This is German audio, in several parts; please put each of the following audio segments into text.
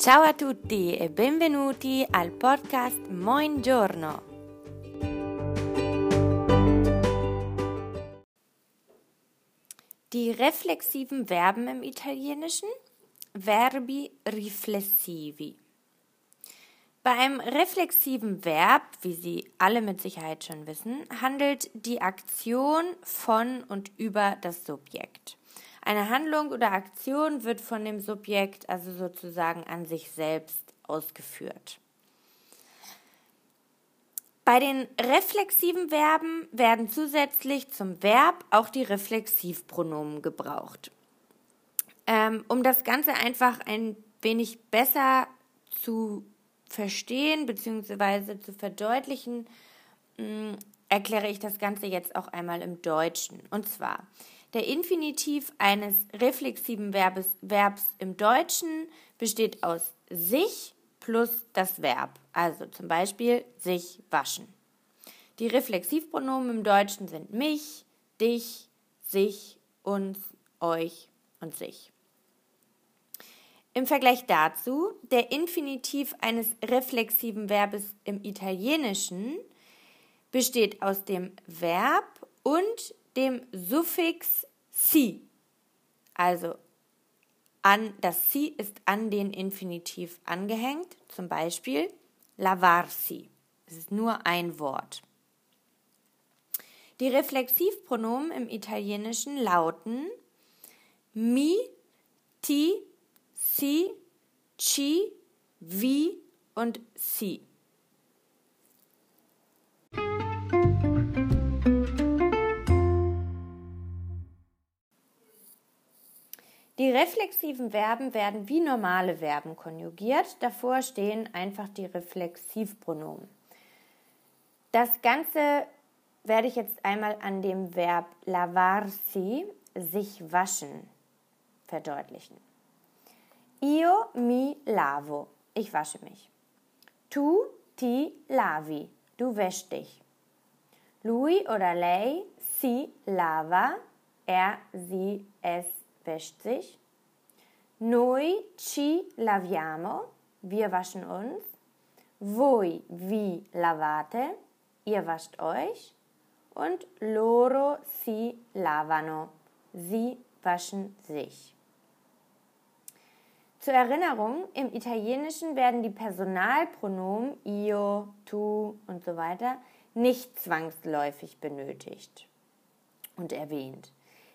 Ciao a tutti e benvenuti al podcast Moin Giorno. Die reflexiven Verben im Italienischen Verbi riflessivi. Bei einem reflexiven Verb, wie Sie alle mit Sicherheit schon wissen, handelt die Aktion von und über das Subjekt. Eine Handlung oder Aktion wird von dem Subjekt also sozusagen an sich selbst ausgeführt. Bei den reflexiven Verben werden zusätzlich zum Verb auch die Reflexivpronomen gebraucht. Ähm, um das Ganze einfach ein wenig besser zu verstehen bzw. zu verdeutlichen, mh, mm, erkläre ich das Ganze jetzt auch einmal im Deutschen. Und zwar, der Infinitiv eines reflexiven Verbes, Verbs im Deutschen besteht aus sich plus das Verb. Also zum Beispiel sich waschen. Die Reflexivpronomen im Deutschen sind mich, dich, sich, uns, euch und sich. Im Vergleich dazu, der Infinitiv eines reflexiven Verbes im Italienischen besteht aus dem Verb und dem Suffix si. Also an, das si ist an den Infinitiv angehängt, zum Beispiel lavarsi. Es ist nur ein Wort. Die Reflexivpronomen im Italienischen lauten mi, ti, si, ci, vi und si. Die reflexiven Verben werden wie normale Verben konjugiert. Davor stehen einfach die Reflexivpronomen. Das Ganze werde ich jetzt einmal an dem Verb lavarsi, sich waschen, verdeutlichen. Io mi lavo, ich wasche mich. Tu ti lavi, du wäschst dich. Lui oder lei si lava, er, sie, es wäscht sich. Noi ci laviamo, wir waschen uns. Voi vi lavate, ihr wascht euch. Und loro si lavano, sie waschen sich. Zur Erinnerung, im Italienischen werden die Personalpronomen io, tu und so weiter nicht zwangsläufig benötigt und erwähnt.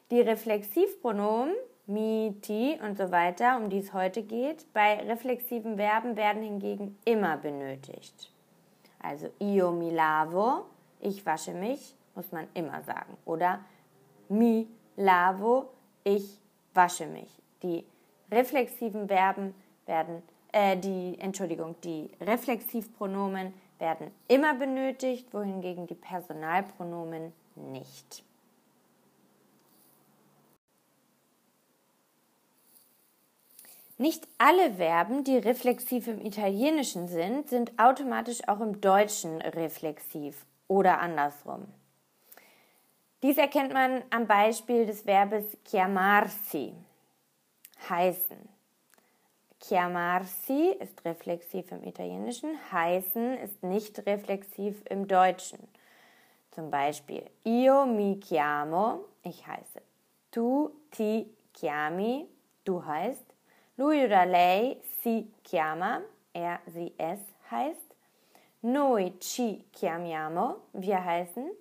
Die Reflexivpronomen mi, ti und so weiter, um die es heute geht, bei reflexiven Verben werden hingegen immer benötigt. Also io mi lavo, ich wasche mich, muss man immer sagen. Oder mi lavo, ich wasche mich. Die reflexiven Verben werden, äh, die, Entschuldigung, die Reflexivpronomen werden immer benötigt, wohingegen die Personalpronomen nicht. Nicht alle Verben, die reflexiv im Italienischen sind, sind automatisch auch im Deutschen reflexiv oder andersrum. Dies erkennt man am Beispiel des Verbes chiamarsi, heißen. Chiamarsi ist reflexiv im Italienischen, heißen ist nicht reflexiv im Deutschen. Zum Beispiel io mi chiamo, ich heiße. Tu ti chiami, du heißt. Lui oder lei si chiama, er, sie, es heißt. Noi ci chiamiamo, wir heißen.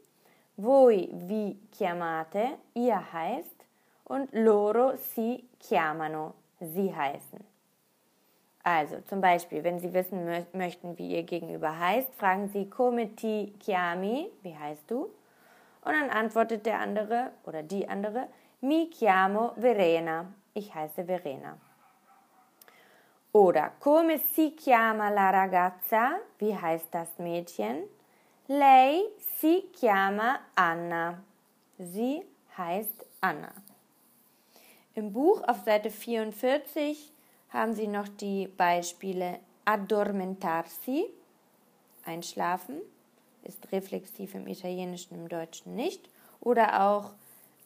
Voi vi chiamate, ihr heißt. Und loro si chiamano, sie heißen. Also zum Beispiel, wenn Sie wissen mö möchten, wie Ihr Gegenüber heißt, fragen Sie come ti chiami, wie heißt du? Und dann antwortet der andere oder die andere, mi chiamo Verena, ich heiße Verena. Oder come si chiama la ragazza? Wie heißt das Mädchen? Lei si chiama Anna. Sie heißt Anna. Im Buch auf Seite 44 haben Sie noch die Beispiele addormentarsi, einschlafen, ist reflexiv im Italienischen, im Deutschen nicht, oder auch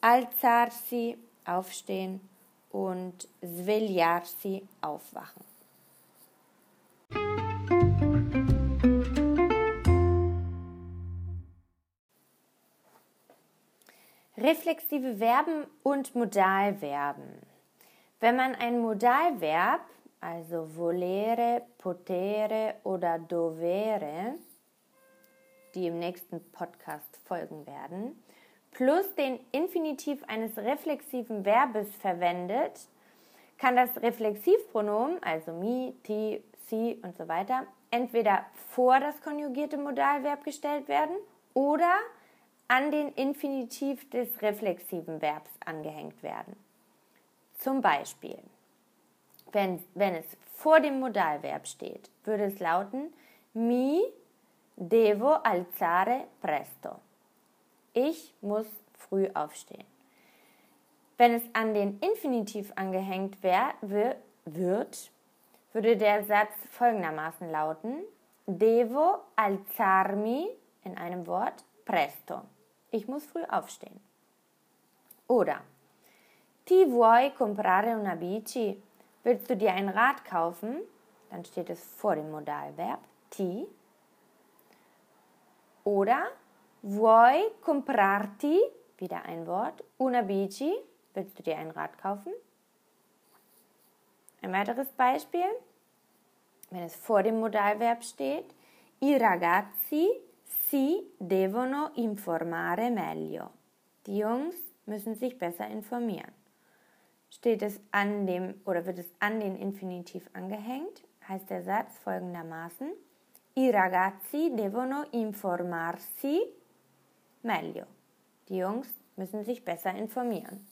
alzarsi, aufstehen und svegliarsi, aufwachen. Reflexive Verben und Modalverben. Wenn man ein Modalverb, also volere, potere oder dovere, die im nächsten Podcast folgen werden, plus den Infinitiv eines reflexiven Verbes verwendet, kann das Reflexivpronomen, also mi, ti, si und so weiter, entweder vor das konjugierte Modalverb gestellt werden oder an den Infinitiv des reflexiven Verbs angehängt werden. Zum Beispiel, wenn, wenn es vor dem Modalverb steht, würde es lauten mi devo alzare presto. Ich muss früh aufstehen. Wenn es an den Infinitiv angehängt wird, würde der Satz folgendermaßen lauten: Devo alzarmi in einem Wort presto. Ich muss früh aufstehen. Oder Ti vuoi comprare una bici? Willst du dir ein Rad kaufen? Dann steht es vor dem Modalverb ti. Oder vuoi comprarti? Wieder ein Wort. Una bici? Willst du dir ein Rad kaufen? Ein weiteres Beispiel, wenn es vor dem Modalverb steht, i ragazzi si devono informare meglio. Die Jungs müssen sich besser informieren. Steht es an dem oder wird es an den Infinitiv angehängt, heißt der Satz folgendermaßen: I ragazzi devono informarsi meglio. Die Jungs müssen sich besser informieren.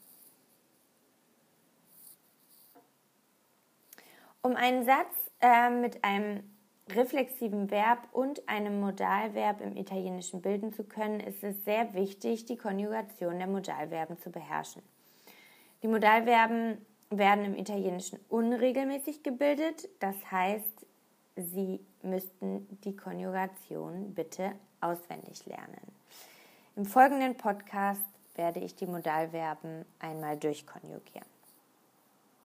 Um einen Satz äh, mit einem reflexiven Verb und einem Modalverb im Italienischen bilden zu können, ist es sehr wichtig, die Konjugation der Modalverben zu beherrschen. Die Modalverben werden im Italienischen unregelmäßig gebildet, das heißt, Sie müssten die Konjugation bitte auswendig lernen. Im folgenden Podcast werde ich die Modalverben einmal durchkonjugieren.